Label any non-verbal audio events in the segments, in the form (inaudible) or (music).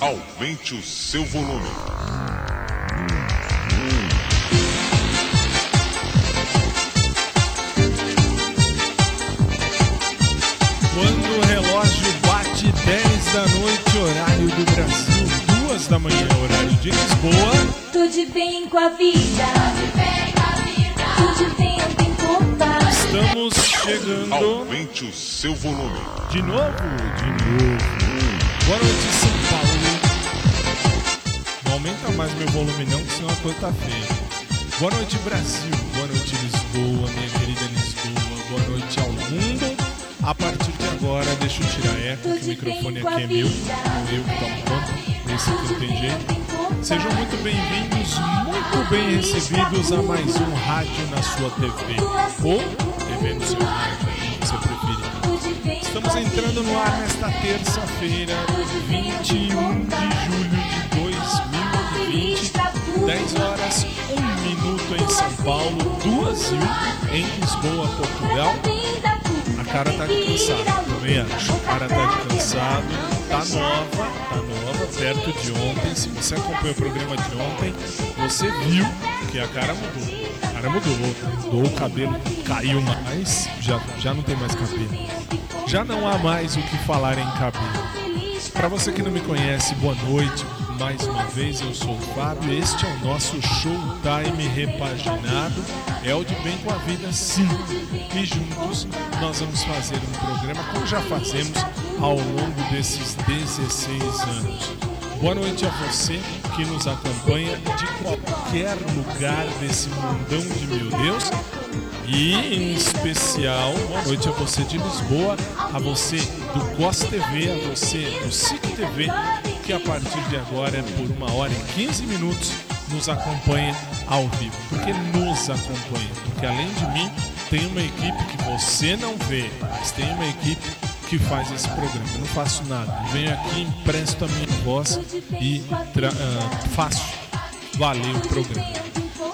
Aumente o seu volume. Quando o relógio bate 10 da noite, horário do Brasil, 2 da manhã, horário de Lisboa. Tudo bem com a vida. Tudo bem com a vida. Tudo bem, não tem culpa. Estamos chegando. Aumente o seu volume. De novo, de novo. Boa noite, São Paulo. Não aumenta mais meu volume não, que senão a coisa tá feia. Boa noite, Brasil. Boa noite, Lisboa, minha querida Lisboa. Boa noite ao mundo. A partir de agora, deixa eu tirar eco, que o microfone aqui é meu. Eu que tomo conta. Esse aqui não tem jeito. Sejam muito bem-vindos, muito bem recebidos a mais um Rádio na sua TV. Ou TV no seu rádio, você. Estamos entrando no ar nesta terça-feira, 21 de julho de 2020, 10 horas, 1 minuto em São Paulo, 2 e 1 em Lisboa, Portugal. A cara tá de cansado, também acho. A cara tá cansado, tá nova, tá nova, perto de ontem. Se você acompanhou o programa de ontem, você viu que a cara mudou. A cara mudou, mudou, o cabelo caiu mais, já, já não tem mais cabelo já não há mais o que falar em cabelo. Para você que não me conhece, boa noite. Mais uma vez, eu sou o Fábio. Este é o nosso Showtime repaginado. É o de bem com a vida, sim. E juntos nós vamos fazer um programa como já fazemos ao longo desses 16 anos. Boa noite a você que nos acompanha de qualquer lugar desse mundão de meu Deus e em especial, boa noite a você de Lisboa, a você do COS TV, a você do SIC TV, que a partir de agora, por uma hora e 15 minutos, nos acompanha ao vivo. Porque nos acompanha, porque além de mim, tem uma equipe que você não vê, mas tem uma equipe que faz esse programa. Eu não faço nada. Eu venho aqui, empresto a minha voz e uh, faço valer o programa.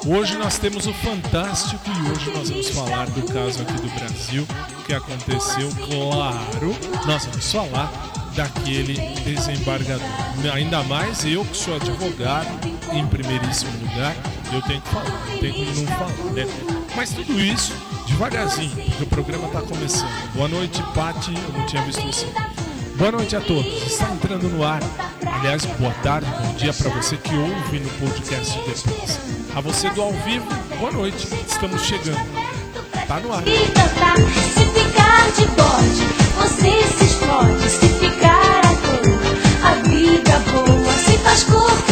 Hoje nós temos o Fantástico e hoje nós vamos falar do caso aqui do Brasil que aconteceu, claro, nós vamos falar daquele desembargador. Ainda mais eu que sou advogado, em primeiríssimo lugar, eu tenho que falar, não tem como não falar, né? Mas tudo isso devagarzinho, porque o programa está começando. Boa noite, Pati, eu não tinha visto você. Boa noite a todos, está entrando no ar. Aliás, boa tarde, bom dia para você que ouve no podcast depois. A você do ao vivo, boa noite, estamos chegando. Tá no ar. Se ficar de bode, você se explode. Se ficar à toa, a vida boa se faz corpo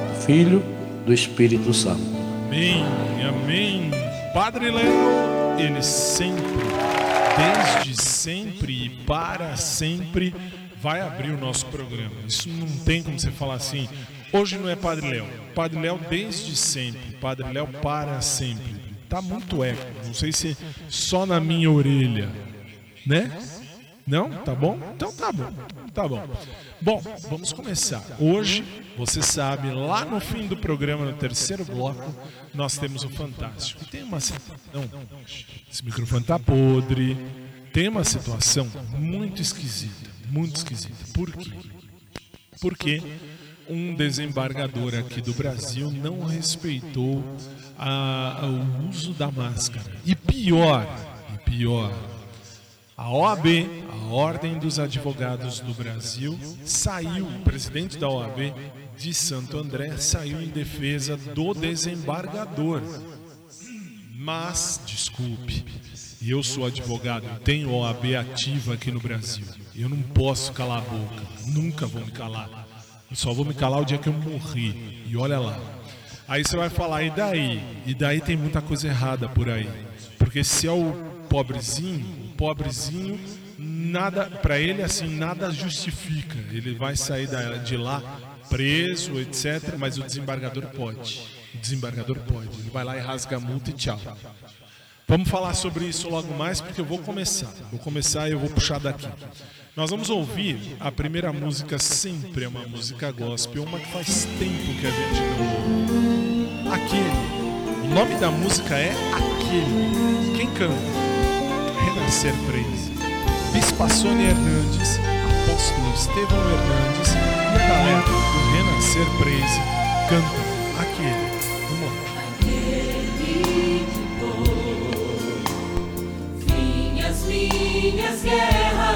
Filho, do Espírito Santo. Amém, amém. Padre Léo, ele sempre, desde sempre e para sempre, vai abrir o nosso programa. Isso não tem como você falar assim. Hoje não é Padre Léo. Padre Léo desde sempre. Padre Léo para sempre. Tá muito eco. Não sei se só na minha orelha, né? Não? Tá bom? Então tá bom. Tá bom. Bom, vamos começar. Hoje, você sabe, lá no fim do programa, no terceiro bloco, nós temos o Fantástico. E tem uma situação. Esse microfone tá podre. Tem uma situação muito esquisita. Muito esquisita. Por quê? Porque um desembargador aqui do Brasil não respeitou a- o uso da máscara. E pior, e pior, a OAB, a Ordem dos Advogados do Brasil, saiu, o presidente da OAB de Santo André saiu em defesa do desembargador. Mas, desculpe, eu sou advogado, tenho OAB ativa aqui no Brasil. Eu não posso calar a boca, nunca vou me calar. Eu só vou me calar o dia que eu morrer. E olha lá. Aí você vai falar, e daí? E daí tem muita coisa errada por aí. Porque se é o pobrezinho, o pobrezinho, nada, para ele assim, nada justifica. Ele vai sair da- de lá preso, etc. Mas o desembargador pode. O desembargador pode. Ele vai lá e rasga a multa e tchau. Vamos falar sobre isso logo mais, porque eu vou começar. Vou começar e eu vou puxar daqui. Nós vamos ouvir a primeira música, sempre é uma música gospel, uma que faz tempo que a gente não ouve. Aquele. O nome da música é Aquele. Quem canta? Renascer Praise. Sônia Hernandes, Apóstolo Estevão Hernandes e a galera do Renascer Praise canta Aquele. As minhas guerras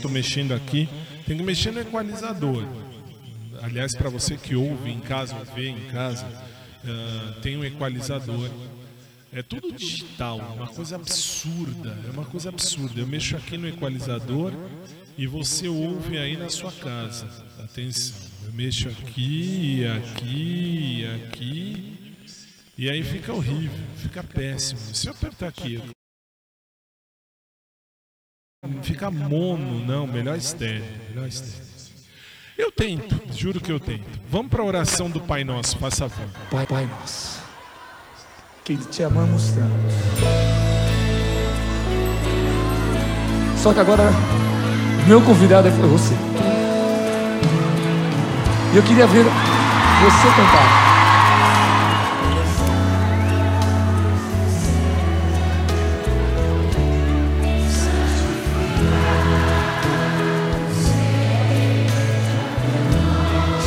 tô mexendo aqui. Tem que mexer no equalizador. Aliás, para você que ouve em casa, ou vê em casa, ah, tem um equalizador. É tudo digital, uma coisa absurda. É uma coisa absurda. Eu mexo aqui no equalizador e você ouve aí na sua casa. Atenção. Eu mexo aqui, aqui, aqui. E aí fica horrível, fica péssimo. Se eu apertar aqui, fica mono, não, melhor estéreo, melhor estéreo. Eu tento, juro que eu tento. Vamos para a oração do Pai Nosso, faça favor. Pai, Pai nosso, que te amamos tanto. Só que agora, meu convidado foi você. E eu queria ver você cantar.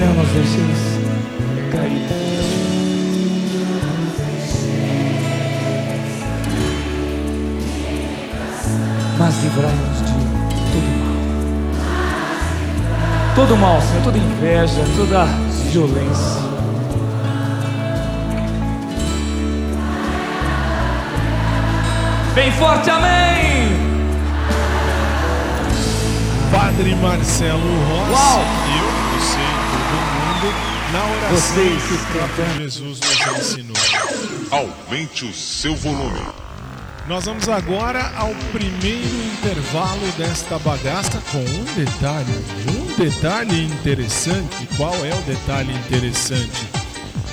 Não nos deixeis cair. Mas livrai-nos de todo mal. Todo mal, Senhor, toda inveja, toda violência. Bem forte, amém! Padre Marcelo Rossi, Uau! Mundo, na oração Vocês que o próprio cantando. Jesus nos ensinou. Aumente o seu volume. Nós vamos agora ao primeiro intervalo desta bagaça com um detalhe, um detalhe interessante. Qual é o detalhe interessante?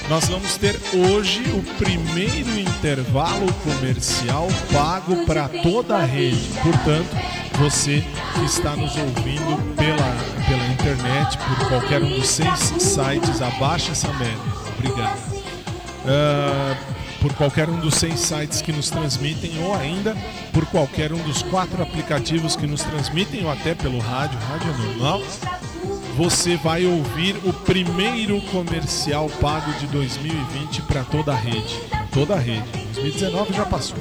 Nós vamos ter hoje o primeiro intervalo comercial pago para toda a rede. Portanto, você que está nos ouvindo pela internet, por qualquer um dos seis sites, abaixa essa média. Obrigado. Ah, por qualquer um dos seis sites que nos transmitem ou ainda por qualquer um dos quatro aplicativos que nos transmitem ou até pelo rádio, rádio normal, você vai ouvir o primeiro comercial pago de 2020 para toda a rede. Toda a rede. 2019 já passou.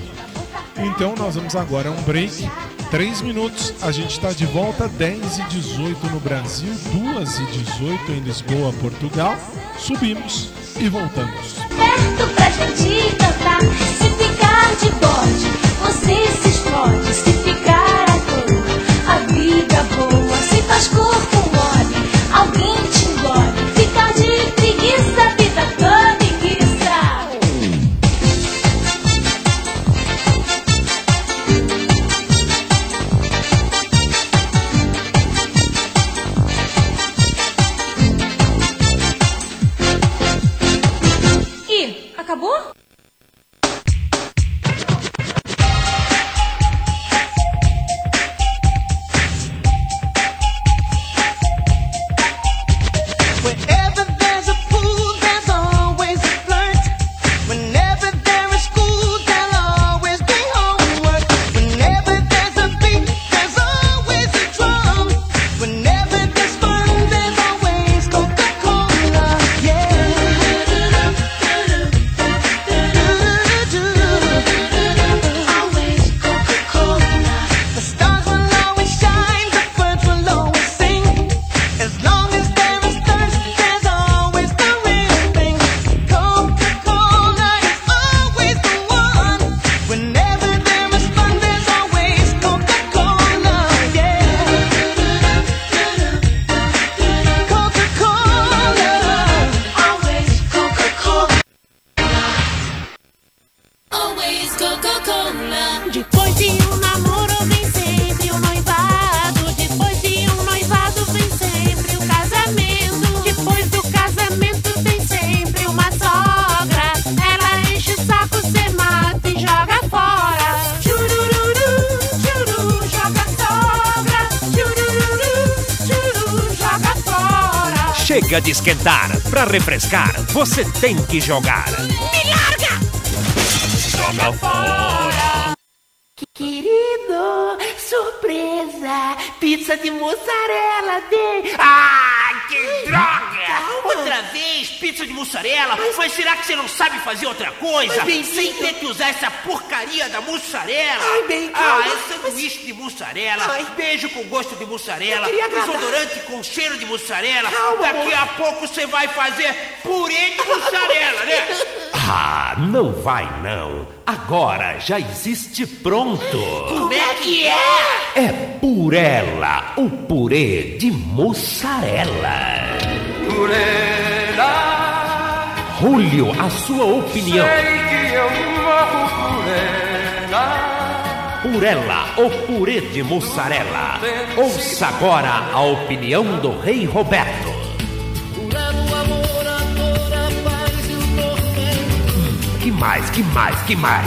Então nós vamos agora a um break. Três minutos, a gente está de volta, 10 e 18 no Brasil, 2 e 18 em Lisboa, Portugal. Subimos e voltamos. Chega de esquentar. Pra refrescar, você tem que jogar. Me larga! Joga fora! Querido, surpresa! Pizza de mussarela mussarela? Mas será que você não sabe fazer outra coisa? Mas, Sem ter que usar essa porcaria da mussarela? Ai, bem, Ah, é sanduíche de mussarela, Ai. beijo com gosto de mussarela, desodorante com cheiro de mussarela. Calma, Daqui amor. a pouco você vai fazer purê de mussarela, né? (laughs) Ah, não vai não. Agora já existe pronto. Como é que é? É Purela, o purê de mussarela. Purela, Julio, a sua opinião. sei que eu morro por ela. Purela, o purê de mussarela. Ouça agora a opinião do Rei Roberto. Hum, Que mais, que mais, que mais?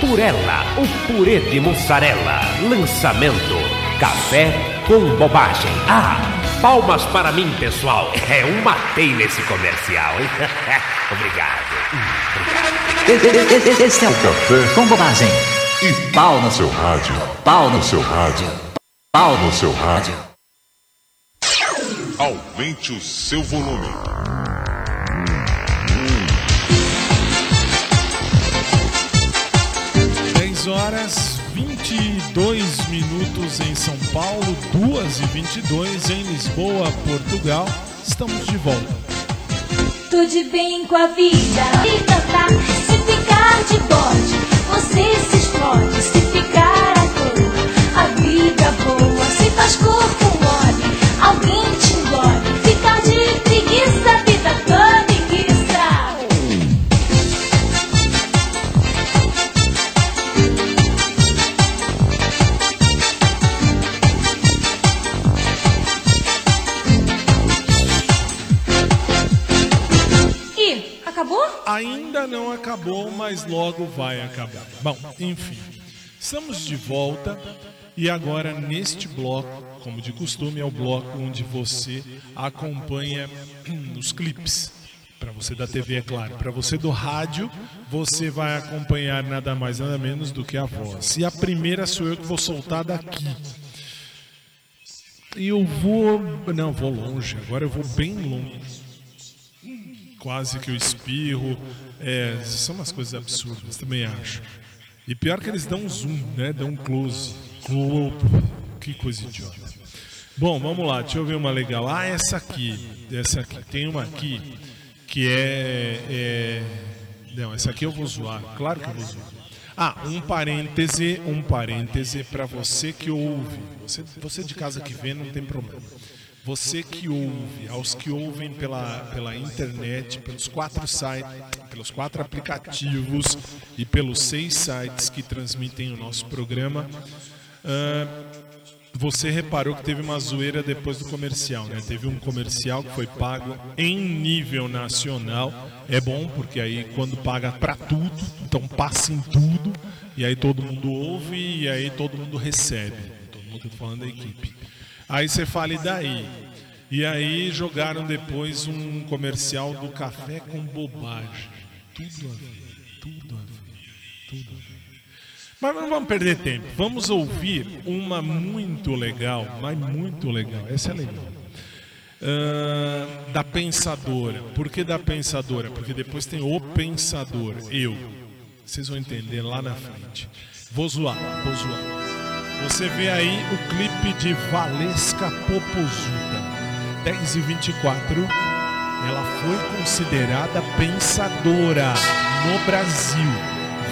Purela, o purê de mussarela. Lançamento: café com bobagem. Ah, palmas para mim, pessoal. É um matei nesse comercial, hein? (laughs) Obrigado. Esse é o café com bobagem. E pau no seu rádio. Pau no seu rádio. Pau no seu rádio. Aumente o seu volume. Horas 22 minutos em São Paulo, 2 e 22 em Lisboa, Portugal. Estamos de volta. Tudo bem com a vida. Se cantar, se ficar de bode, você se explode. Se ficar à toa, a vida boa. Se faz corpo mole, alguém te Ainda não acabou, mas logo vai acabar. Bom, enfim, estamos de volta e agora neste bloco, como de costume, é o bloco onde você acompanha (clears throat) os clipes. Para você da TV, é claro. Para você do rádio, você vai acompanhar nada mais nada menos do que a voz. E a primeira sou eu que vou soltar daqui. E eu vou. Não, vou longe. Agora eu vou bem longe quase que eu espirro. É, são umas coisas absurdas, também acho. E pior que eles dão um zoom, né? Dão um close. Close. Que coisa idiota. Bom, vamos lá, deixa eu ver uma legal. Ah, essa aqui. Essa aqui. Tem uma aqui que é. é... Não, essa aqui eu vou zoar. Claro que eu vou zoar. Ah, um parêntese, um parêntese para você que ouve. Você, você de casa que vê, não tem problema. Você que ouve, aos que ouvem pela, pela internet, pelos quatro sites, pelos quatro aplicativos e pelos seis sites que transmitem o nosso programa, ah, você reparou que teve uma zoeira depois do comercial, né? Teve um comercial que foi pago em nível nacional. É bom porque aí quando paga pra tudo, então passa em tudo e aí todo mundo ouve e aí todo mundo recebe. Todo mundo tô falando da equipe. Aí você fala, e daí? E aí jogaram depois um comercial do café com bobagem. Tudo a ver, tudo a ver, tudo a ver. Mas não vamos perder tempo. Vamos ouvir uma muito legal, mas muito legal. Essa é legal. Ah, da Pensadora. Por que da Pensadora? Porque depois tem o Pensador, eu. Vocês vão entender lá na frente. Vou zoar, vou zoar. Você vê aí o clipe de Valesca Popozuda, 10 e 24. Ela foi considerada pensadora no Brasil.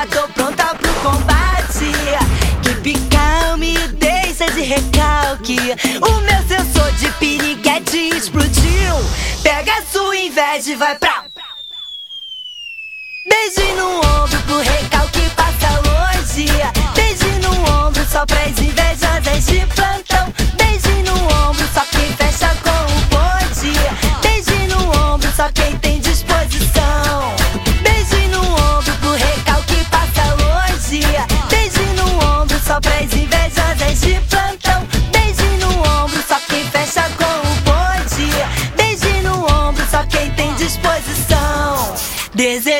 Já tô pronta pro combate. Que calme, deixa de recalque. O meu sensor de piriguete explodiu. Pega a sua inveja e vai pra. Beijo no ombro pro recalque passa longe. Beijo no ombro só pras invejosas de plantão. Beijo no ombro só quem fecha com o bonde. Beijo no ombro só quem tem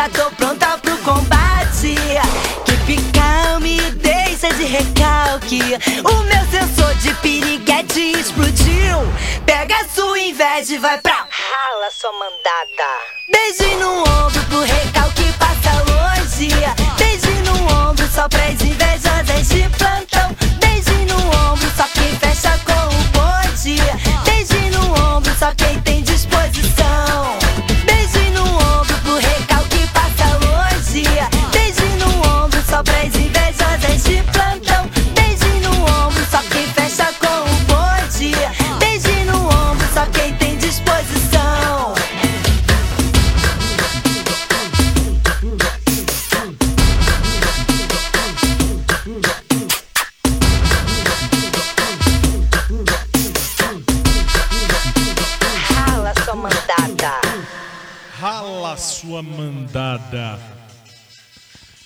já tô pronta pro combate. Que calme, deixa de recalque. O meu sensor de piriguete explodiu. Pega a sua inveja e vai pra. Rala sua mandada. Beijo no ombro pro recalque passa longe. Beijo no ombro só pras invejosas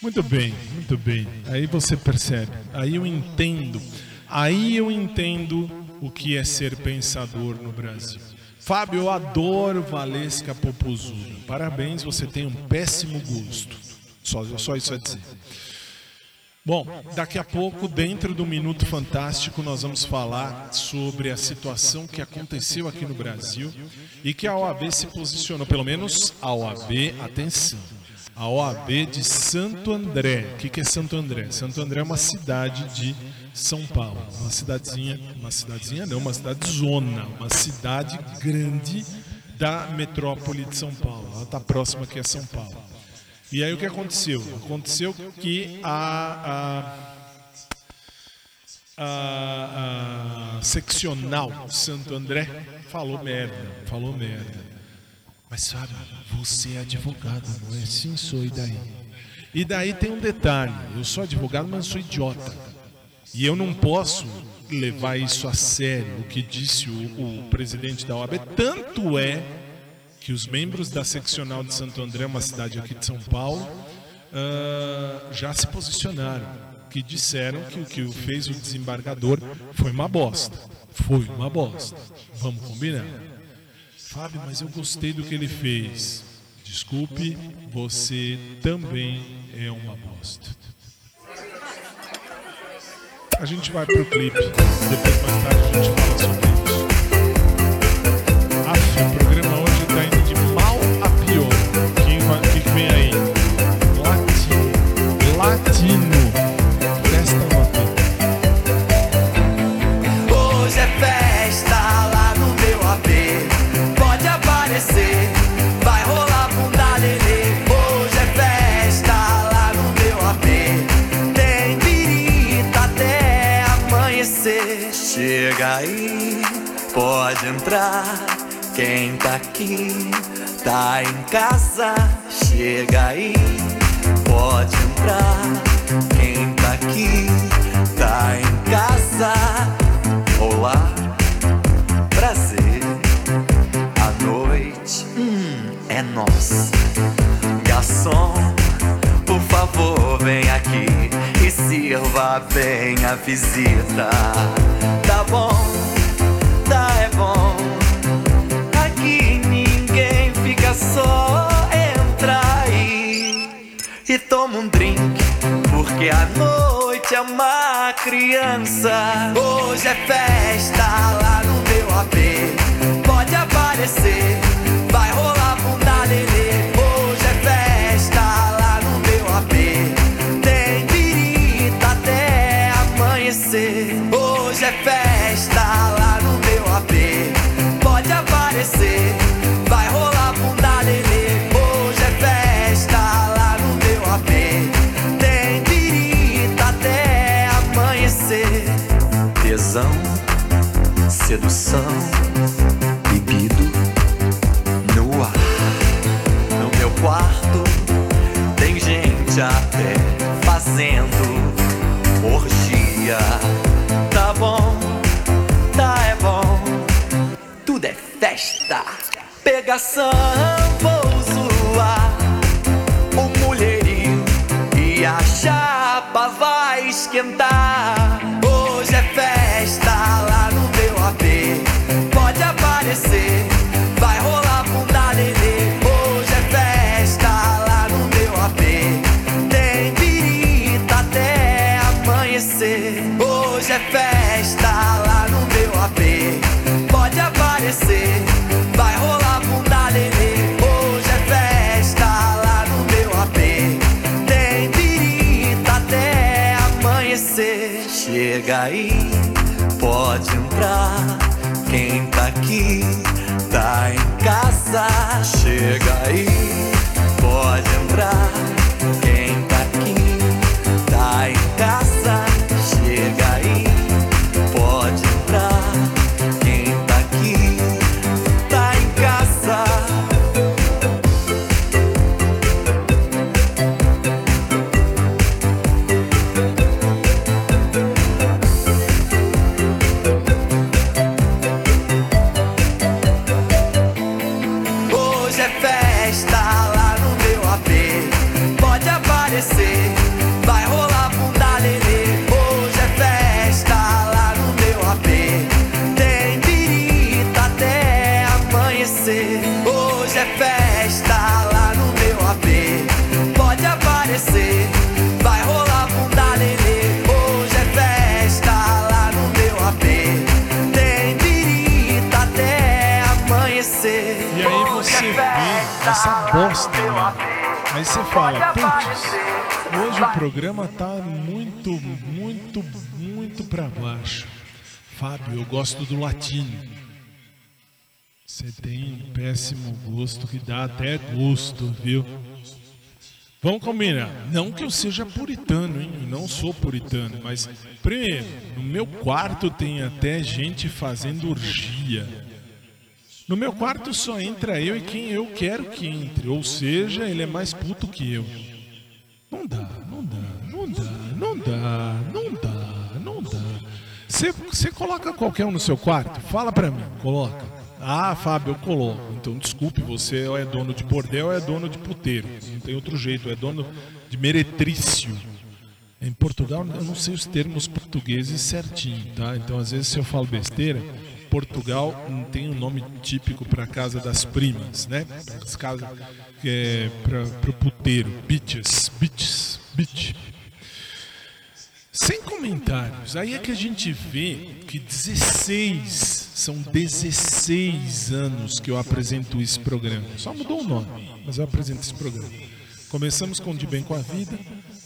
Muito bem, muito bem. Aí você percebe. Aí eu entendo. Aí eu entendo o que é ser pensador no Brasil. Fábio, eu adoro Valesca Popozuda. Parabéns, você tem um péssimo gosto. Só, só isso a dizer. Bom, daqui a pouco, dentro do Minuto Fantástico, nós vamos falar sobre a situação que aconteceu aqui no Brasil e que a OAB se posicionou, pelo menos a OAB, atenção, a OAB de Santo André. O que que é Santo André? Santo André é uma cidade de São Paulo, uma cidadezinha, uma cidadezinha não, uma cidade zona, uma cidade grande da metrópole de São Paulo. Ela está próxima aqui a São Paulo. E aí o que aconteceu? Aconteceu que a, a, a, a seccional Santo André falou merda, falou merda. Mas Fábio, você é advogado, não é? Sim, sou, e daí? E daí tem um detalhe, eu sou advogado, mas sou idiota. E eu não posso levar isso a sério, o que disse o, o presidente da OAB. Tanto é que os membros da seccional de Santo André, uma cidade aqui de São Paulo, ah, já se posicionaram, que disseram que o que fez o desembargador foi uma bosta. Foi uma bosta. Vamos combinar. Fábio, mas eu gostei do que ele fez. Desculpe, você também é uma bosta. A gente vai pro clipe. Depois mais tarde a gente fala sobre isso. Aff, programa Chega aí, pode entrar. Quem tá aqui tá em casa. Chega aí, pode entrar. Quem tá aqui tá em casa. Olá, prazer. A noite hum, é nossa. Garçom, por favor, vem aqui e sirva bem a visita. Bom, tá é bom. Aqui ninguém fica só. Entra aí e toma um drink. Porque a noite é uma criança. Hoje é festa lá no meu AP. Pode aparecer, sedução, bebido no ar. No meu quarto tem gente até fazendo orgia. Tá bom, tá é bom, tudo é festa. Pegação, vou zoar o mulherio e a chapa vai esquentar. Entrar. Quem tá aqui tá em casa. Chega aí, programa tá muito, muito, muito pra baixo. Fábio, eu gosto do latino. Você tem um péssimo gosto que dá até gosto, viu? Vamos combinar. Não que eu seja puritano, hein? Eu não sou puritano, mas primeiro, no meu quarto tem até gente fazendo orgia. No meu quarto só entra eu e quem eu quero que entre. Ou seja, ele é mais puto que eu. Não dá, não dá, não dá, não dá, não dá, dá. Você coloca qualquer um no seu quarto? Fala pra mim, coloca. Ah, Fábio, eu coloco. Então, desculpe, você é dono de bordel ou é dono de puteiro. Não tem outro jeito, é dono de meretrício. Em Portugal, eu não sei os termos portugueses certinho, tá? Então, às vezes, se eu falo besteira, Portugal tem um nome típico para casa das primas, né? As é para o puteiro, bitches, bitches, bitch. Sem comentários. Aí é que a gente vê que 16, são 16 anos que eu apresento esse programa. Só mudou o nome, mas eu apresento esse programa. Começamos com De Bem com a Vida,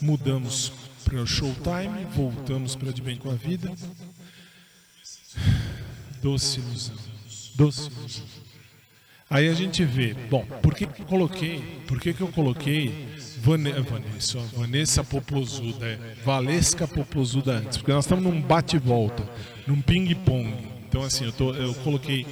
mudamos para Showtime, voltamos para De Bem com a Vida. Doce ilusão. Doce ilusão. Aí a gente vê, bom, por que, que eu coloquei? Por que, que eu coloquei Vane, Vanessa, Vanessa Popozuda, é, Valesca Popozuda antes? Porque nós estamos num bate-volta, num ping-pong. Então, assim, eu, tô, eu coloquei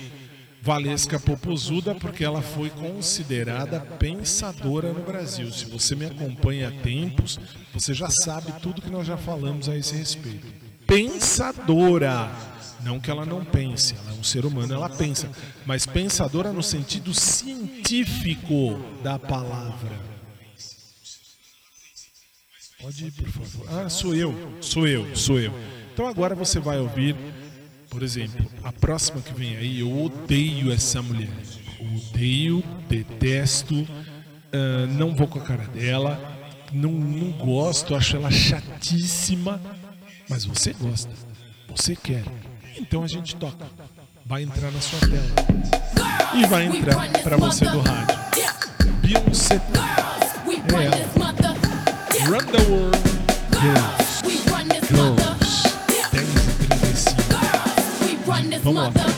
Valesca Popozuda, porque ela foi considerada pensadora no Brasil. Se você me acompanha há tempos, você já sabe tudo que nós já falamos a esse respeito. Pensadora! Não que ela não pense, ela é um ser humano, ela pensa, mas pensadora no sentido científico da palavra. Pode ir, por favor. Ah, sou eu, sou eu, sou eu. Então agora você vai ouvir, por exemplo, a próxima que vem aí, eu odeio essa mulher. Odeio, detesto, ah, não vou com a cara dela, não, não gosto, acho ela chatíssima, mas você gosta, você quer. Então a gente toca. Vai entrar na sua tela. E vai entrar pra você do rádio. Beyoncé. É. Run the World Girls. Girls. 10 e 35. Vamos lá.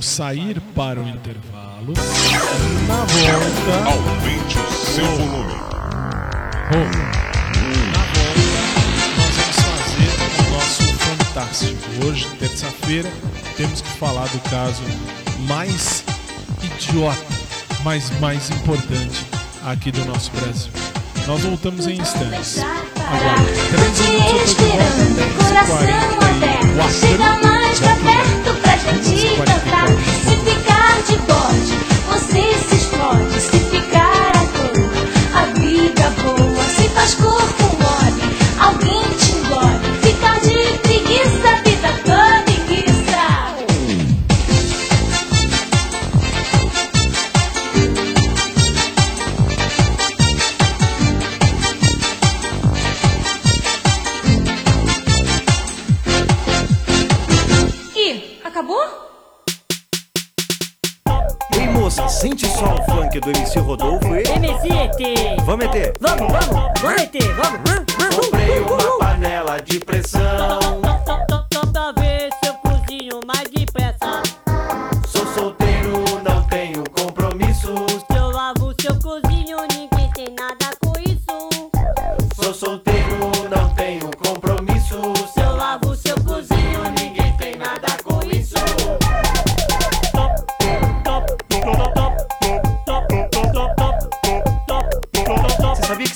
vamos sair para o intervalo. Na volta. Aumente o seu volume. Na volta, nós vamos fazer o nosso fantástico. Hoje, terça-feira, temos que falar do caso mais idiota, mas mais importante aqui do nosso Brasil. Nós voltamos em instantes. Agora, três minutos, Coração tô de Chega mais pra perto, gente cantar. Se ficar de bode, você se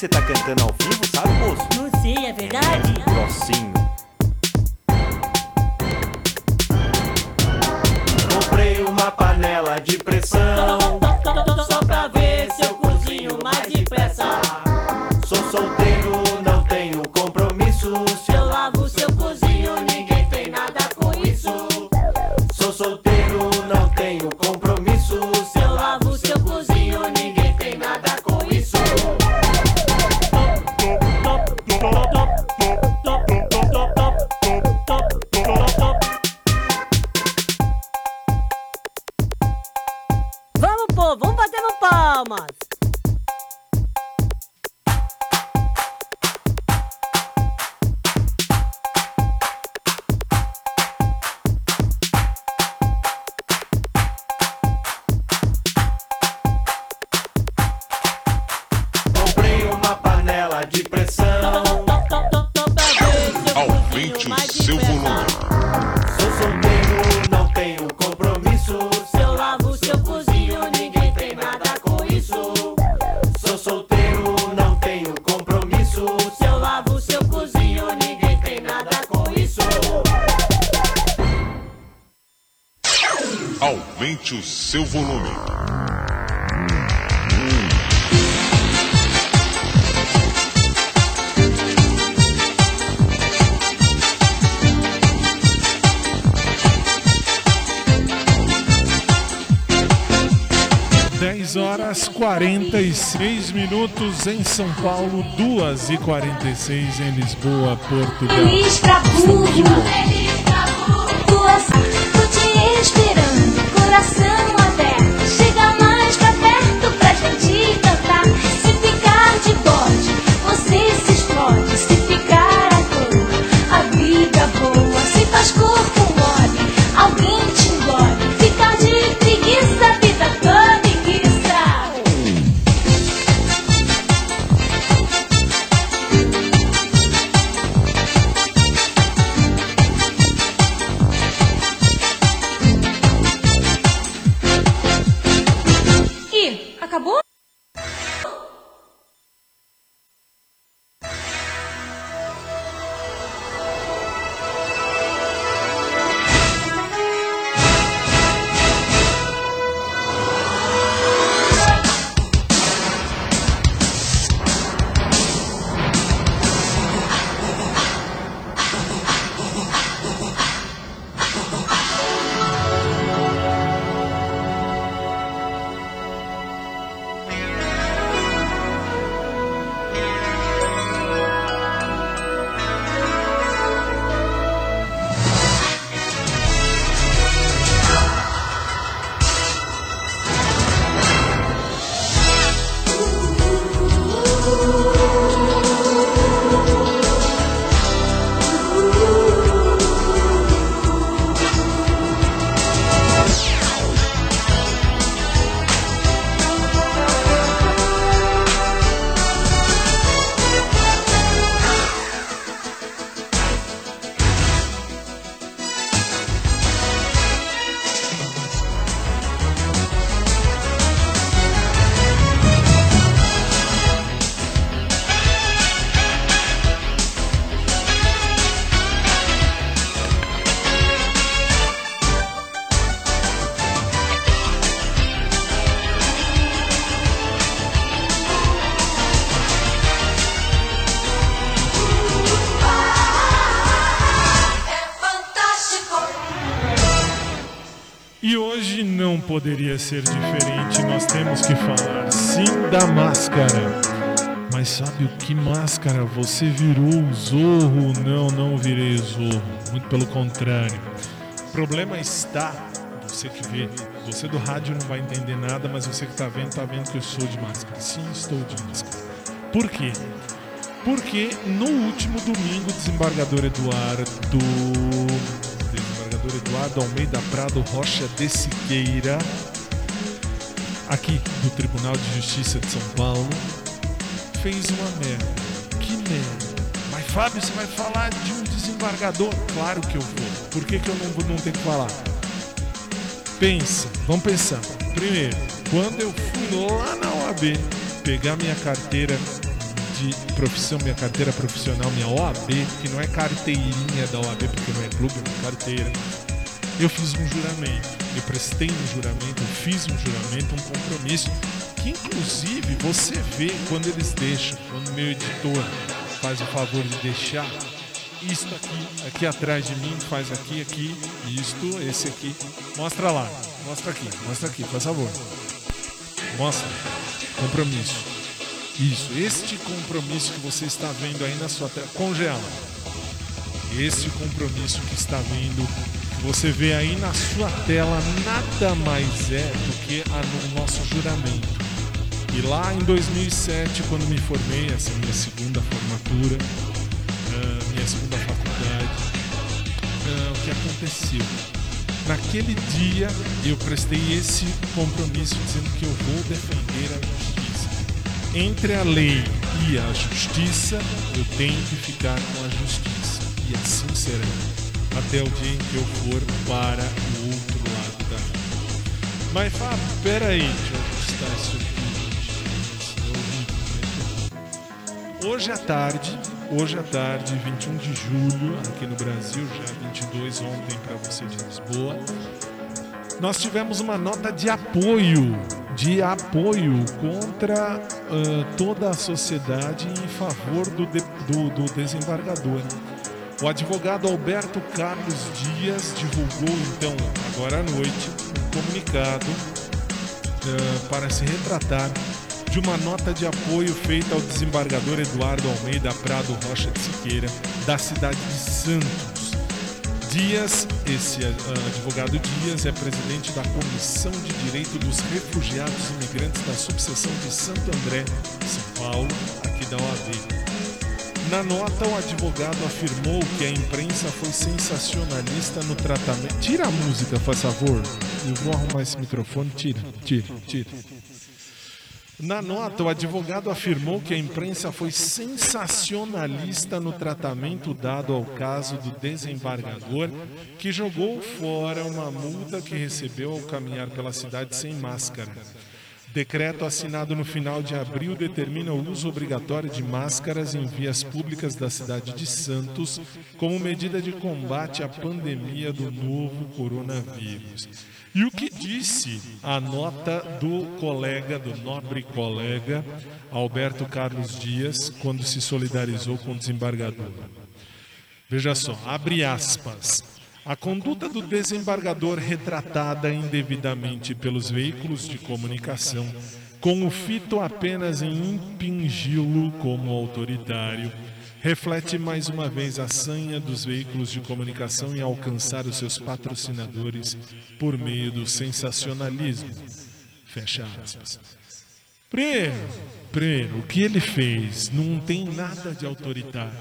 você tá cantando ao minutos em São Paulo, 2 e 46 em Lisboa, Portugal. Feliz pra burro. Poderia ser diferente, nós temos que falar sim da máscara. Mas sabe o que máscara? Você virou o Zorro? Não, não virei o Zorro. Muito pelo contrário. O problema está, você que vê, você do rádio não vai entender nada, mas você que está vendo, está vendo que eu sou de máscara. Sim, estou de máscara. Por quê? Porque no último domingo, o desembargador Eduardo desembargador Eduardo Almeida Prado Rocha de Siqueira, aqui do Tribunal de Justiça de São Paulo, fez uma merda. Que merda. Mas Fábio, você vai falar de um desembargador? Claro que eu vou. Por que, que eu não, não tenho que falar? Pensa, vamos pensar. Primeiro, quando eu fui lá na OAB pegar minha carteira de profissão, minha carteira profissional, minha OAB, que não é carteirinha da OAB, porque não é clube, é uma carteira. Eu fiz um juramento, eu prestei um juramento, eu fiz um juramento, um compromisso, que inclusive você vê quando eles deixam, quando meu editor faz o favor de deixar isto aqui, aqui atrás de mim, faz aqui, aqui, isto, esse aqui. Mostra lá, mostra aqui, mostra aqui, faz favor. Mostra. Compromisso. Isso, este compromisso que você está vendo aí na sua tela, congela. Este compromisso que está vindo, que você vê aí na sua tela, nada mais é do que o nosso juramento. E lá em 2007, quando me formei, essa é a minha segunda formatura, ah, minha segunda faculdade, ah, o que aconteceu? Naquele dia eu prestei esse compromisso dizendo que eu vou defender a. Entre a lei e a justiça, eu tenho que ficar com a justiça. E assim será. Até o dia em que eu for para o outro lado da rua. Mas Fábio, peraí, deixa eu ajustar isso aqui. né? Hoje à tarde, hoje à tarde, 21 de julho, aqui no Brasil, já 22 ontem para você de Lisboa, Nós tivemos uma nota de apoio, de apoio contra ah, toda a sociedade em favor do, de- do- do desembargador. O advogado Alberto Carlos Dias divulgou então, agora à noite, um comunicado eh, para se retratar de uma nota de apoio feita ao desembargador Eduardo Almeida Prado Rocha de Siqueira, da cidade de Santos. Dias, esse eh, advogado Dias, é presidente da Comissão de Direito dos Refugiados e Imigrantes da subseção de Santo André, São Paulo, aqui da OAB. Na nota, o advogado afirmou que a imprensa foi sensacionalista no tratamento. Tira a música, faz favor. Eu vou arrumar esse microfone. Tira, tira, tira. Na nota, o advogado afirmou que a imprensa foi sensacionalista no tratamento dado ao caso do desembargador, que jogou fora uma multa que recebeu ao caminhar pela cidade sem máscara. Decreto assinado no final de abril determina o uso obrigatório de máscaras em vias públicas da cidade de Santos como medida de combate à pandemia do novo coronavírus. E o que disse a nota do colega, do nobre colega, Alberto Carlos Dias, quando se solidarizou com o desembargador? Veja só, abre aspas. A conduta do desembargador retratada indevidamente pelos veículos de comunicação, com o fito apenas em impingi-lo como autoritário, reflete mais uma vez a sanha dos veículos de comunicação em alcançar os seus patrocinadores por meio do sensacionalismo. Fecha aspas. Primeiro, primeiro, o que ele fez não tem nada de autoritário.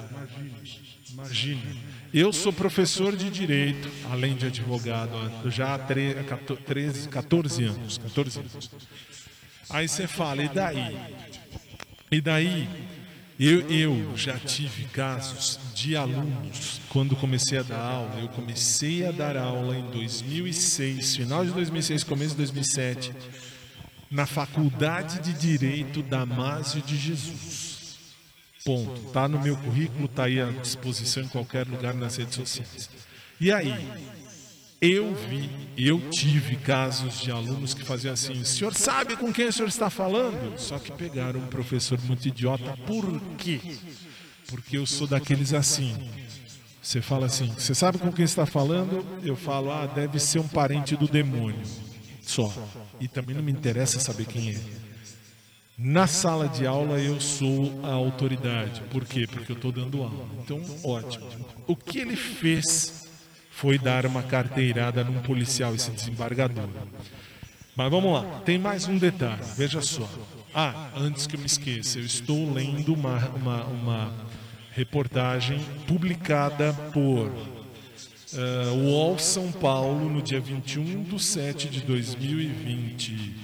Imagine. Eu sou professor de direito, além de advogado, já há tre- 13, 14 anos. 14 anos. Aí você fala, e daí? E daí? Eu, eu já tive casos de alunos, quando comecei a dar aula, eu comecei a dar aula em 2006, final de 2006, começo de 2007, na Faculdade de Direito Damásio de Jesus. Ponto. Tá no meu currículo, tá aí à disposição em qualquer lugar nas redes sociais. E aí, eu vi, eu tive casos de alunos que faziam assim: o senhor sabe com quem o senhor está falando? Só que pegaram um professor muito idiota. Por quê? Porque eu sou daqueles assim. Você fala assim: você sabe com quem está falando? Eu falo: ah, deve ser um parente do demônio. Só. E também não me interessa saber quem é. Na sala de aula eu sou a autoridade. Por quê? Porque eu estou dando aula. Então, ótimo. O que ele fez foi dar uma carteirada num policial, esse desembargador. Mas vamos lá, tem mais um detalhe, veja só. Ah, antes que eu me esqueça, eu estou lendo uma, uma, uma reportagem publicada por eh, UOL São Paulo no dia 21 de 7 de 2020,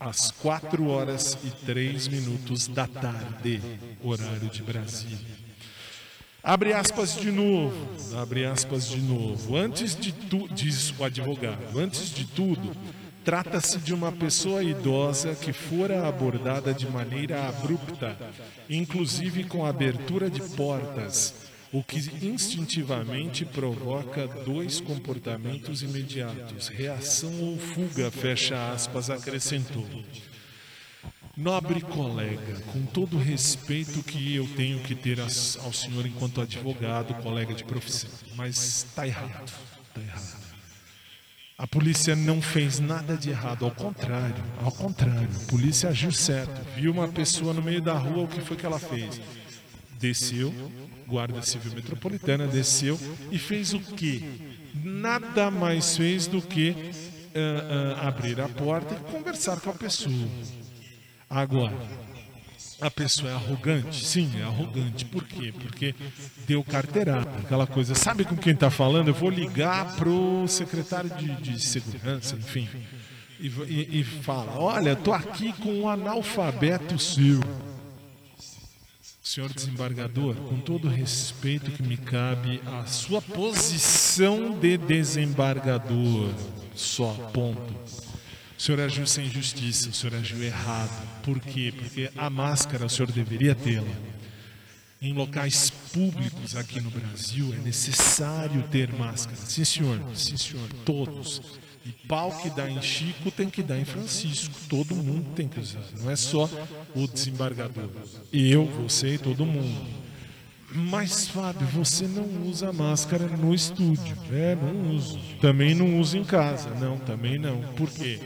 às 4 horas e 3 minutos da tarde, horário de Brasília. Abre aspas de novo, abre aspas de novo. Antes de tudo, diz o advogado, antes de tudo, trata-se de uma pessoa idosa que fora abordada de maneira abrupta, inclusive com abertura de portas, o que instintivamente provoca dois comportamentos imediatos: reação ou fuga, fecha aspas, acrescentou. Nobre colega, com todo o respeito que eu tenho que ter ao senhor enquanto advogado, colega de profissão, mas está errado, está errado. A polícia não fez nada de errado, ao contrário, ao contrário, a polícia agiu certo, viu uma pessoa no meio da rua, o que foi que ela fez? Desceu, Guarda Civil Metropolitana desceu e fez o quê? Nada mais fez do que ah, ah, abrir a porta e conversar com a pessoa. Agora, a pessoa é arrogante? Sim, é arrogante. Por quê? Porque deu carteirada, aquela coisa. Sabe com quem está falando? Eu vou ligar pro secretário de, de segurança, enfim. E, e, e fala: Olha, estou aqui com um analfabeto seu. Senhor desembargador, com todo o respeito que me cabe à sua posição de desembargador, só, ponto. O senhor agiu sem justiça, o senhor agiu errado. Por quê? Porque a máscara o senhor deveria tê-la. em locais públicos aqui no Brasil é necessário ter máscara. Sim, senhor. Sim, senhor. Todos. E pau que dá em Chico tem que dar em Francisco. Todo mundo tem que usar. Não é só o desembargador. Eu, você e todo mundo. Mas, Fábio, você não usa máscara no estúdio. É, não uso. Também não uso em casa. Não, também não. Por quê?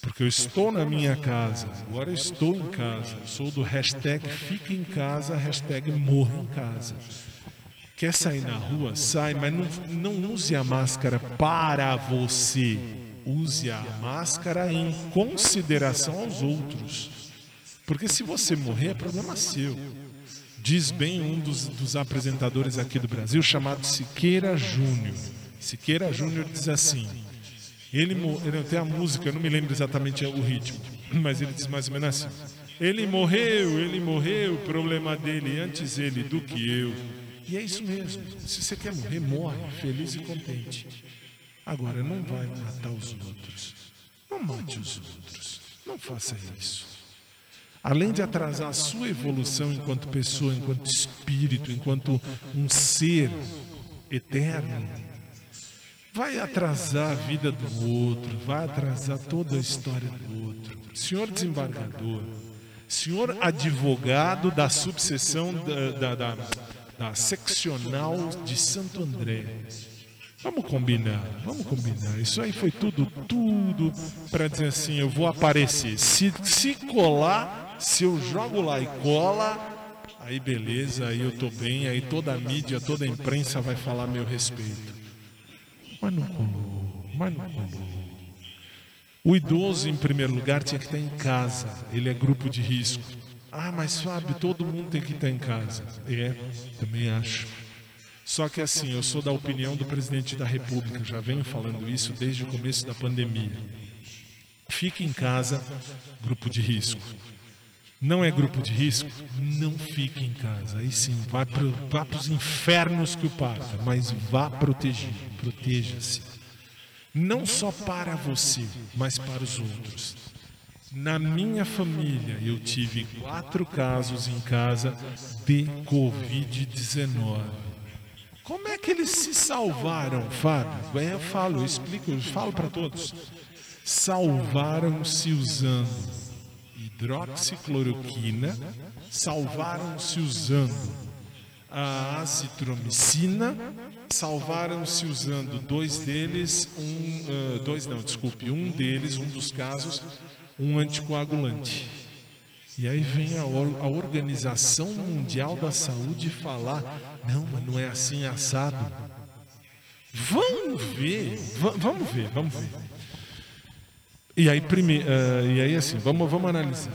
Porque eu estou na minha casa. Agora eu estou em casa. Sou do hashtag fica em casa, hashtag morra em casa. Quer sair na rua? Sai, mas não, não use a máscara para você. Use a máscara em consideração aos outros. Porque se você morrer, é problema seu. Diz bem um dos, dos apresentadores aqui do Brasil, chamado Siqueira Júnior. Siqueira Júnior diz assim: ele, ele tem a música, eu não me lembro exatamente o ritmo, mas ele diz mais ou menos assim: Ele morreu, ele morreu, o problema dele antes ele do que eu. E é isso mesmo. Se você quer morrer, morre, feliz e contente. Agora, não vai matar os outros. Não mate os outros. Não faça isso. Além de atrasar a sua evolução enquanto pessoa, enquanto espírito, enquanto um ser eterno, vai atrasar a vida do outro, vai atrasar toda a história do outro. Senhor desembargador, senhor advogado da subseção da, da, da, da seccional de Santo André. Vamos combinar, vamos combinar. Isso aí foi tudo, tudo para dizer assim, eu vou aparecer. Se, se colar, se eu jogo lá e cola, aí beleza, aí eu tô bem, aí toda a mídia, toda a imprensa vai falar meu respeito. Mas não colou, mas não colou. O idoso, em primeiro lugar, tinha que estar em casa. Ele é grupo de risco. Ah, mas Fábio, todo mundo tem que estar em casa. É, também acho. Só que assim, eu sou da opinião do presidente da República, já venho falando isso desde o começo da pandemia. Fique em casa, grupo de risco. Não é grupo de risco? Não fique em casa. Aí sim, vá para os infernos que o parta, mas vá proteger. Proteja-se. Não só para você, mas para os outros. Na minha família, eu tive quatro casos em casa de Covid-19. Como é que eles se salvaram, Fábio? Eu falo, eu explico, eu falo para todos. Salvaram-se usando hidroxicloroquina, salvaram-se usando a azitromicina, salvaram-se usando dois deles, um, ah, dois não, desculpe, um deles, um dos casos, um anticoagulante. E aí vem a, a Organização Mundial da Saúde falar, não, mas não é assim assado. Vamos ver, va- vamos ver, vamos ver. E aí, prime, ah, e aí assim, vamos, vamos analisar.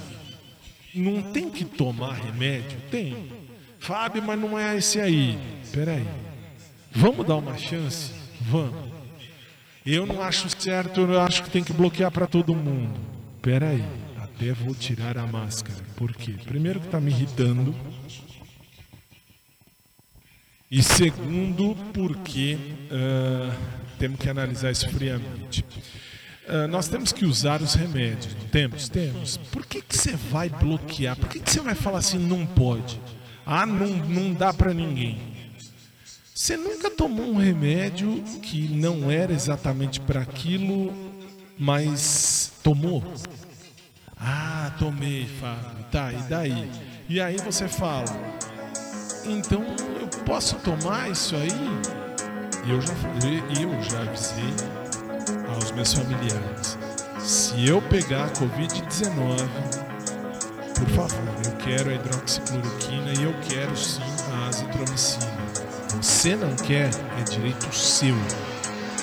Não tem que tomar remédio? Tem. Fábio, mas não é esse aí. Peraí. Vamos dar uma chance? Vamos. Eu não acho certo, eu acho que tem que bloquear para todo mundo. Peraí. Até vou tirar a máscara. Por quê? Primeiro que tá me irritando. E segundo, porque ah, temos que analisar isso friamente. Ah, nós temos que usar os remédios. Temos, temos. Por que, que você vai bloquear? Por que, que você vai falar assim, não pode? Ah, não, não dá para ninguém. Você nunca tomou um remédio que não era exatamente para aquilo, mas tomou? Ah, tomei, Fábio. Tá, e daí? E aí você fala, então eu posso tomar isso aí? Eu já, eu já avisei aos meus familiares. Se eu pegar a Covid-19, por favor, eu quero a hidroxicloroquina e eu quero sim a azitromicina. Você não quer, é direito seu,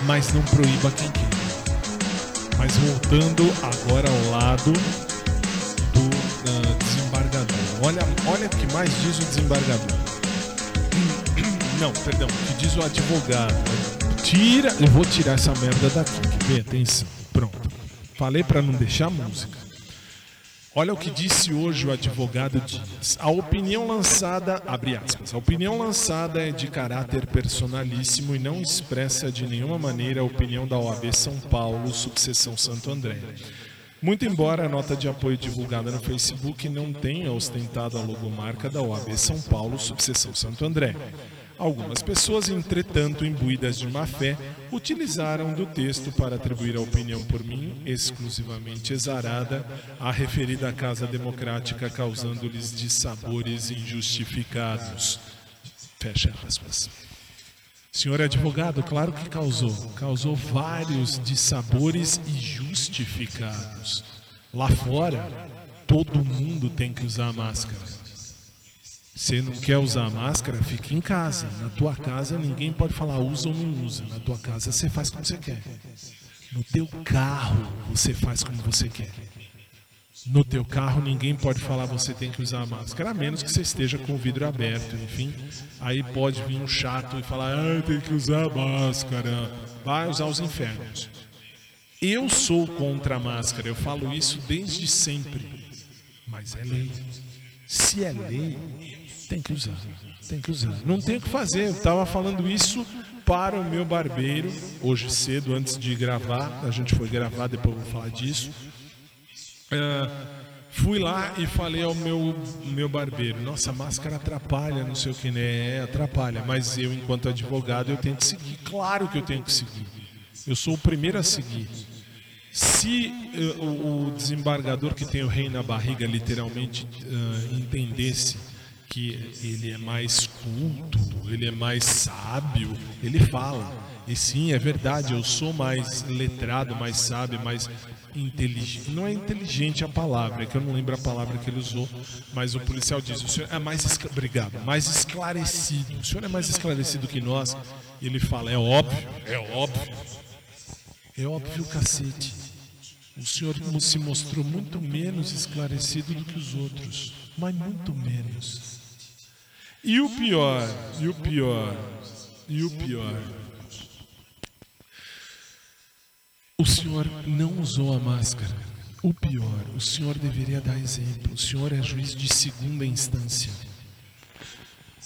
mas não proíba quem quer. Mas voltando agora ao lado do ah, desembargador. Olha, olha o que mais diz o desembargador. (coughs) Não, perdão, o que diz o advogado. Tira, eu vou tirar essa merda daqui. Quer? Atenção. Pronto. Falei para não deixar música. Olha o que disse hoje o advogado Dias. A opinião lançada, abre aspas, a opinião lançada é de caráter personalíssimo e não expressa de nenhuma maneira a opinião da OAB São Paulo, subseção Santo André. Muito embora a nota de apoio divulgada no Facebook não tenha ostentado a logomarca da OAB São Paulo, subseção Santo André. Algumas pessoas, entretanto, imbuídas de má fé, utilizaram do texto para atribuir a opinião por mim, exclusivamente exarada, à referida Casa Democrática, causando-lhes dissabores injustificados. Fecha aspas. Senhor advogado, claro que causou. Causou vários dissabores e justificados. Lá fora, todo mundo tem que usar máscara. Você não quer usar máscara? Fique em casa. Na tua casa ninguém pode falar usa ou não usa. Na tua casa você faz como você quer. No teu carro você faz como você quer. No teu carro ninguém pode falar você tem que usar máscara, a menos que você esteja com o vidro aberto, enfim. Aí pode vir um chato e falar, ah, tem que usar máscara. Vai usar os infernos. Eu sou contra a máscara, eu falo isso desde sempre. Mas é lei. Se é lei, tem que usar. Tem que usar. Não tem o que fazer. Eu estava falando isso para o meu barbeiro hoje cedo, antes de gravar. A gente foi gravar, depois vou falar disso. É, fui lá e falei ao meu, meu barbeiro: Nossa, máscara atrapalha, não sei o que, né? É, atrapalha. Mas eu, enquanto advogado, eu tenho que seguir. Claro que eu tenho que seguir. Eu sou o primeiro a seguir. Se uh, o desembargador que tem o rei na barriga literalmente uh, entendesse que ele é mais culto, ele é mais sábio, ele fala. E sim, é verdade, eu sou mais letrado, mais sábio, mais inteligente. Não é inteligente a palavra, é que eu não lembro a palavra que ele usou, mas o policial diz: o senhor é mais obrigado, mais esclarecido. O senhor é mais esclarecido que nós. E ele fala: é óbvio, é óbvio. É óbvio, cacete. O senhor se mostrou muito menos esclarecido do que os outros, mas muito menos. E o pior, e o pior, e o pior. O senhor não usou a máscara. O pior, o senhor deveria dar exemplo. O senhor é juiz de segunda instância.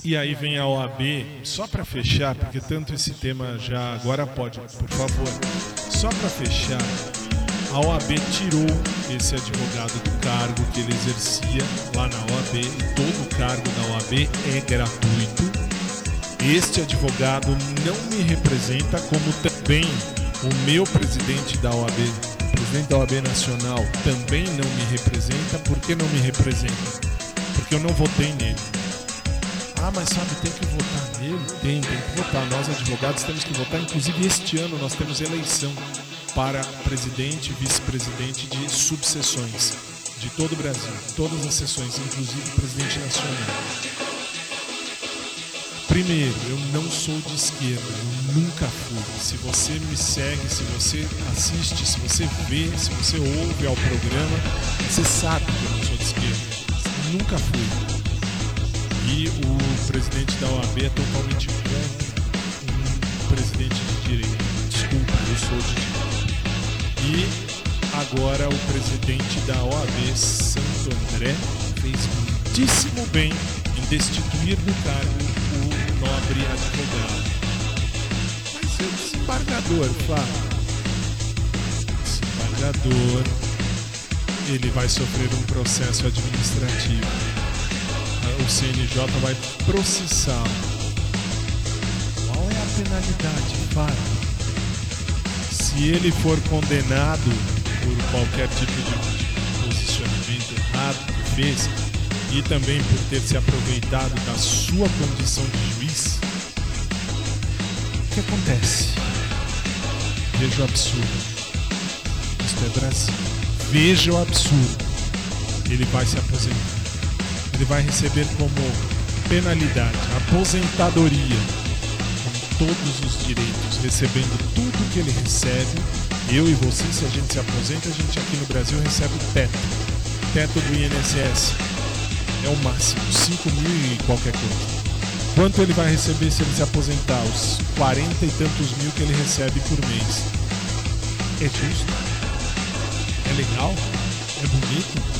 E aí vem a OAB, só para fechar, porque tanto esse tema já agora pode, por favor. Só para fechar, a OAB tirou esse advogado do cargo que ele exercia lá na OAB, e todo o cargo da OAB é gratuito. Este advogado não me representa, como também o meu presidente da OAB, presidente da OAB Nacional, também não me representa. Por que não me representa? Porque eu não votei nele. Ah, mas sabe, tem que votar nele? Tem, tem que votar. Nós, advogados, temos que votar. Inclusive, este ano nós temos eleição para presidente e vice-presidente de subseções de todo o Brasil. Todas as sessões, inclusive presidente nacional. Primeiro, eu não sou de esquerda, eu nunca fui. Se você me segue, se você assiste, se você vê, se você ouve ao programa, você sabe que eu não sou de esquerda. Nunca fui. E o presidente da OAB é totalmente contra um presidente de direita. Desculpa, eu sou de direita. E agora o presidente da OAB, Santo André, fez muitíssimo bem em destituir do cargo o nobre advogado. Mas o desembargador, fala. Desembargador, ele vai sofrer um processo administrativo. Ah, O CNJ vai processá-lo. Qual é a penalidade? Fala. Se ele for condenado por qualquer tipo de posicionamento errado que fez e também por ter se aproveitado da sua condição de juiz, o que acontece? Veja o absurdo. Isto é Brasil. Veja o absurdo. Ele vai se aposentar. Ele vai receber como penalidade, aposentadoria, todos os direitos, recebendo tudo que ele recebe. Eu e você, se a gente se aposenta, a gente aqui no Brasil recebe o teto. Teto do INSS. É o máximo, 5 mil e qualquer coisa. Quanto ele vai receber se ele se aposentar? Os 40 e tantos mil que ele recebe por mês. É justo? É legal? É bonito?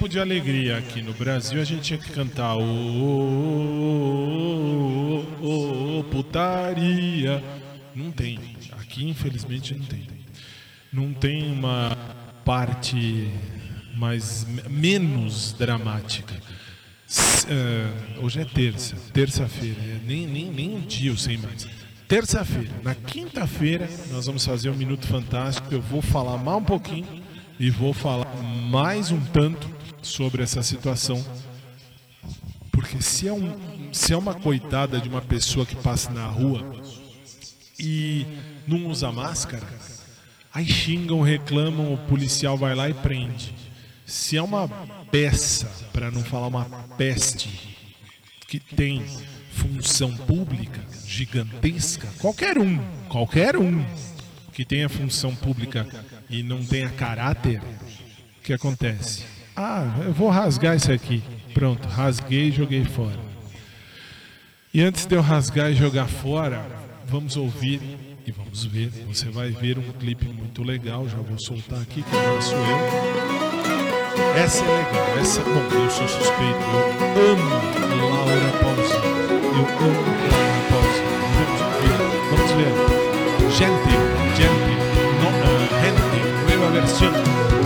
Tempo de alegria. Aqui no Brasil a gente tinha que cantar ô, ô, ô, ô, ô, putaria. Não tem. Aqui infelizmente não tem. Não tem uma parte mais menos dramática. Eh, hoje é terça, terça-feira, é nem, nem, nem um dia eu sei mais. Terça-feira, na quinta-feira, nós vamos fazer um Minuto Fantástico. Eu vou falar mais um pouquinho e vou falar mais um tanto sobre essa situação. Porque se é, um, se é uma coitada de uma pessoa que passa na rua e não usa máscara, aí xingam, reclamam, o policial vai lá e prende. Se é uma peça, para não falar uma peste, que tem função pública gigantesca, qualquer um, qualquer um que tenha função pública e não tenha caráter, o que acontece? Ah, eu vou rasgar isso aqui. Pronto, rasguei e joguei fora. E antes de eu rasgar e jogar fora, vamos ouvir e vamos ver. Você vai ver um clipe muito legal. Já vou soltar aqui, que agora sou eu. Essa é legal. Essa, bom, eu sou suspeito. Eu amo Laura Pausini. Eu amo Laura Pausini. Vamos ver. Vamos ver. Gente, gente. Uh, gente, nueva versión.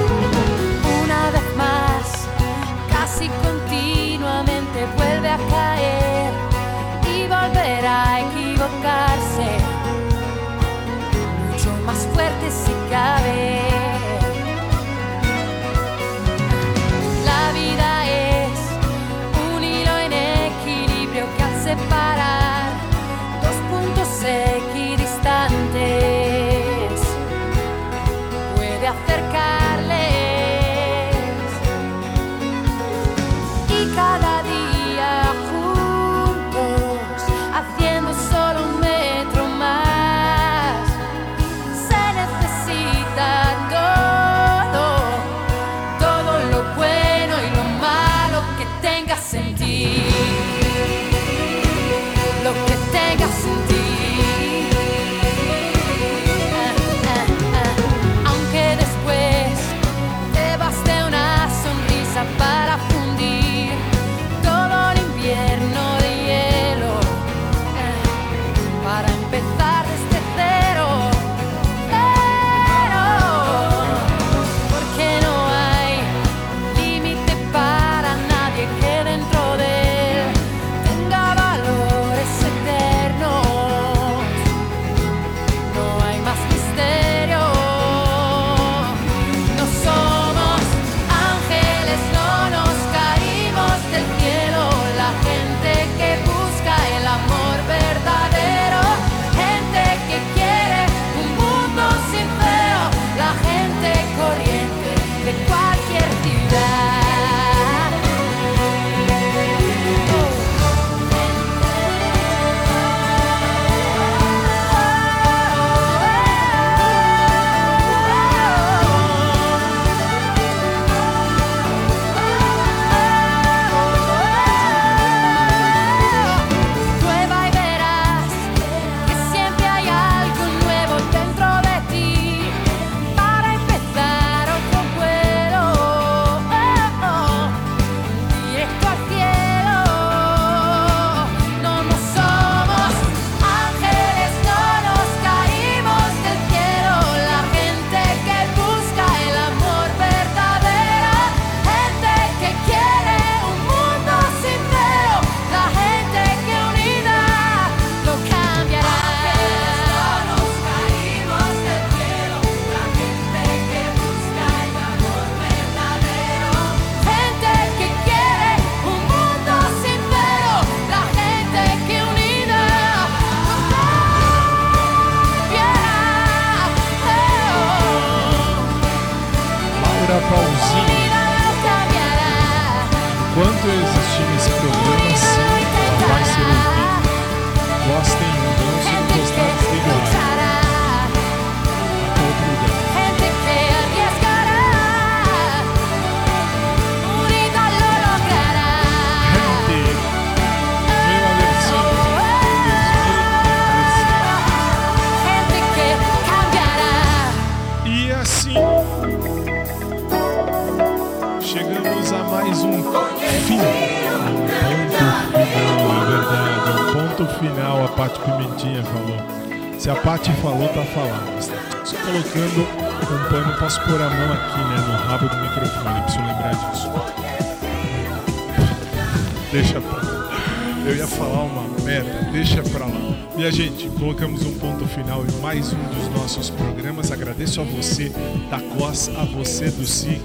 Deixa pra lá. E a gente, colocamos um ponto final em mais um dos nossos programas. Agradeço a você da COS, a você do SIC,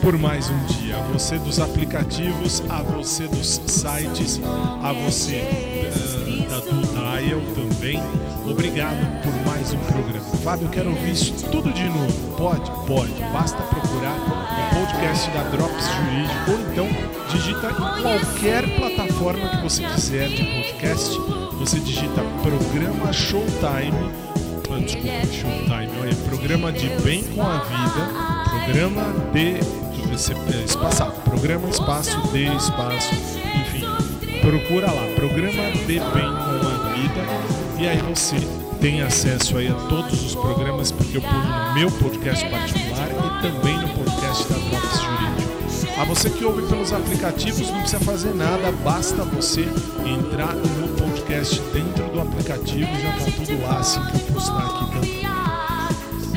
por mais um dia. A você dos aplicativos, a você dos sites, a você eh, da do Dial também. Obrigado por mais um programa. Fábio, quero ouvir isso tudo de novo. Pode? Pode. Basta procurar o podcast da Drops Jurídico ou então digita em qualquer plataforma que você quiser de podcast. Você digita programa Showtime. ah, Desculpa, Showtime. Olha, programa de bem com a vida. Programa de. é, Espaçado. Programa espaço de espaço. Enfim, procura lá. Programa de bem com a vida. E aí você tem acesso aí a todos os programas, porque eu ponho no meu podcast particular e também no podcast da Drops Jurídico. A você que ouve pelos aplicativos, não precisa fazer nada, basta você entrar no podcast dentro do aplicativo, já tá tudo lá assim que eu postar aqui também.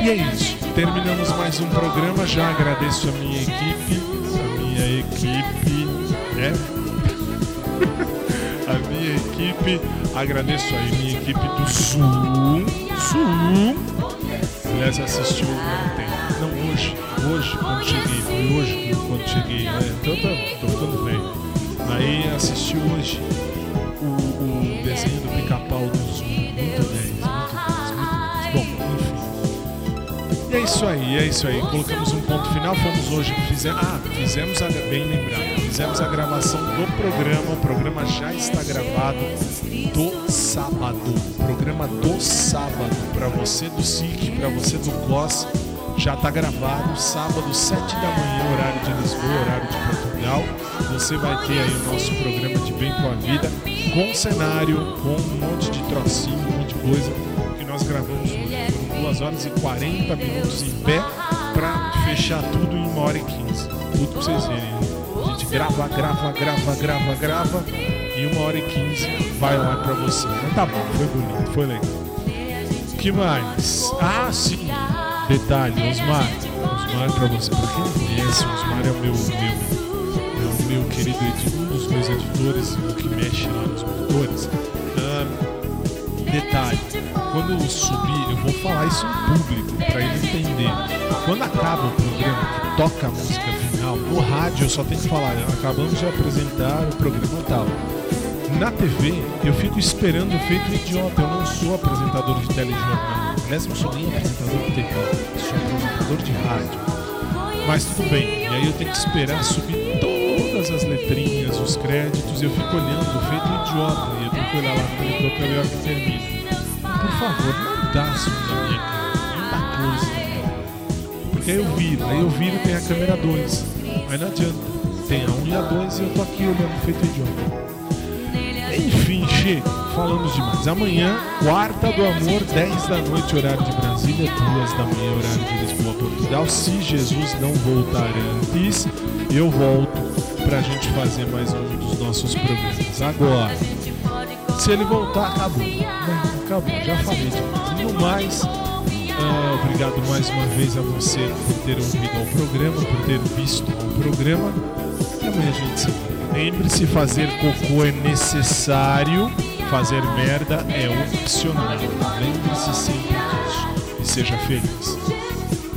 E é isso, terminamos mais um programa, já agradeço a minha equipe, a minha equipe, né? (laughs) a minha equipe, agradeço aí minha equipe do Zoom, Zoom, aliás assistiu ontem, não hoje, hoje quando cheguei, foi hoje quando cheguei, né? então tô, tô ficando aí assistiu hoje É isso aí, é isso aí. Colocamos um ponto final. Fomos hoje, fizemos, ah, fizemos a, bem lembrado, fizemos a gravação do programa. O programa já está gravado do sábado. O programa do sábado para você do SIC, para você do COS, já está gravado. Sábado, 7 da manhã, horário de Lisboa, horário de Portugal. Você vai ter aí o nosso programa de Bem com a Vida, com cenário, com um monte de trocinho, um monte de coisa que nós gravamos hoje. Foram 2 horas e 40 minutos em pé para fechar tudo em 1 hora e 15. Tudo pra vocês verem. A gente grava, grava, grava, grava, grava e 1 hora e 15 vai lá pra você. Mas tá bom, foi bonito, foi legal. O que mais? Ah, sim. Detalhe, Osmar. Osmar pra você. Pra quem conhece, Osmar é o meu, meu, é o meu querido editor, um dos meus editores, o que mexe lá nos motores. Ah, detalhe, quando eu subir, eu vou falar isso em público para ele entender. Quando acaba o programa, que toca a música final, no rádio eu só tenho que falar, acabamos de apresentar o programa tal. Na TV, eu fico esperando feito idiota, eu não sou apresentador de telejornal. Aliás, não sou nem apresentador de TV, sou apresentador de rádio. Mas tudo bem, e aí eu tenho que esperar subir todas as letrinhas, os créditos, eu fico olhando, feito idiota, e eu tenho que olhar lá no monitor pra ver a que termina. Por favor, não dá assim na minha cara, minha cara. Porque aí eu viro, aí eu viro tem a câmera 2. Aí não adianta. Tem a 1 um e a 2 e eu tô aqui olhando feito idiota. Enfim, chega, falamos demais. Amanhã, quarta do amor, 10 da noite, horário de Brasília, 2 da manhã, horário de Lisboa, Portugal. Se Jesus não voltar antes, eu volto pra gente fazer mais um dos nossos programas. Agora, se ele voltar, acabou. Acabou, já falei no mais, ah, obrigado mais uma vez a você por ter ouvido ao programa, por ter visto ao programa. E amanhã a gente se. Lembre-se, fazer cocô é necessário, fazer merda é opcional. Lembre-se sempre disso. E seja feliz.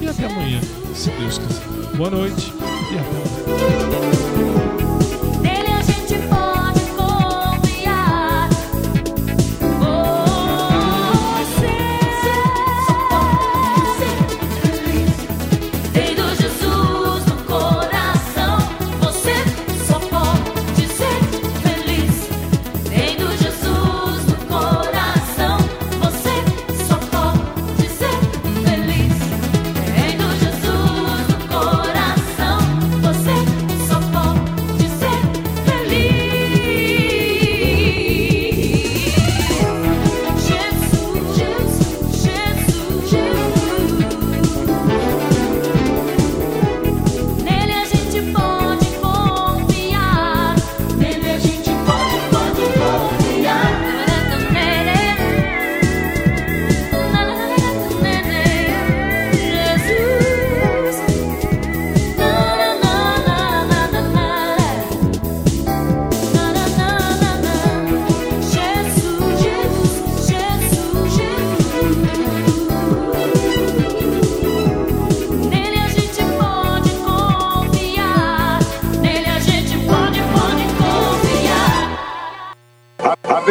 E até amanhã, se Deus quiser. Boa noite e até amanhã.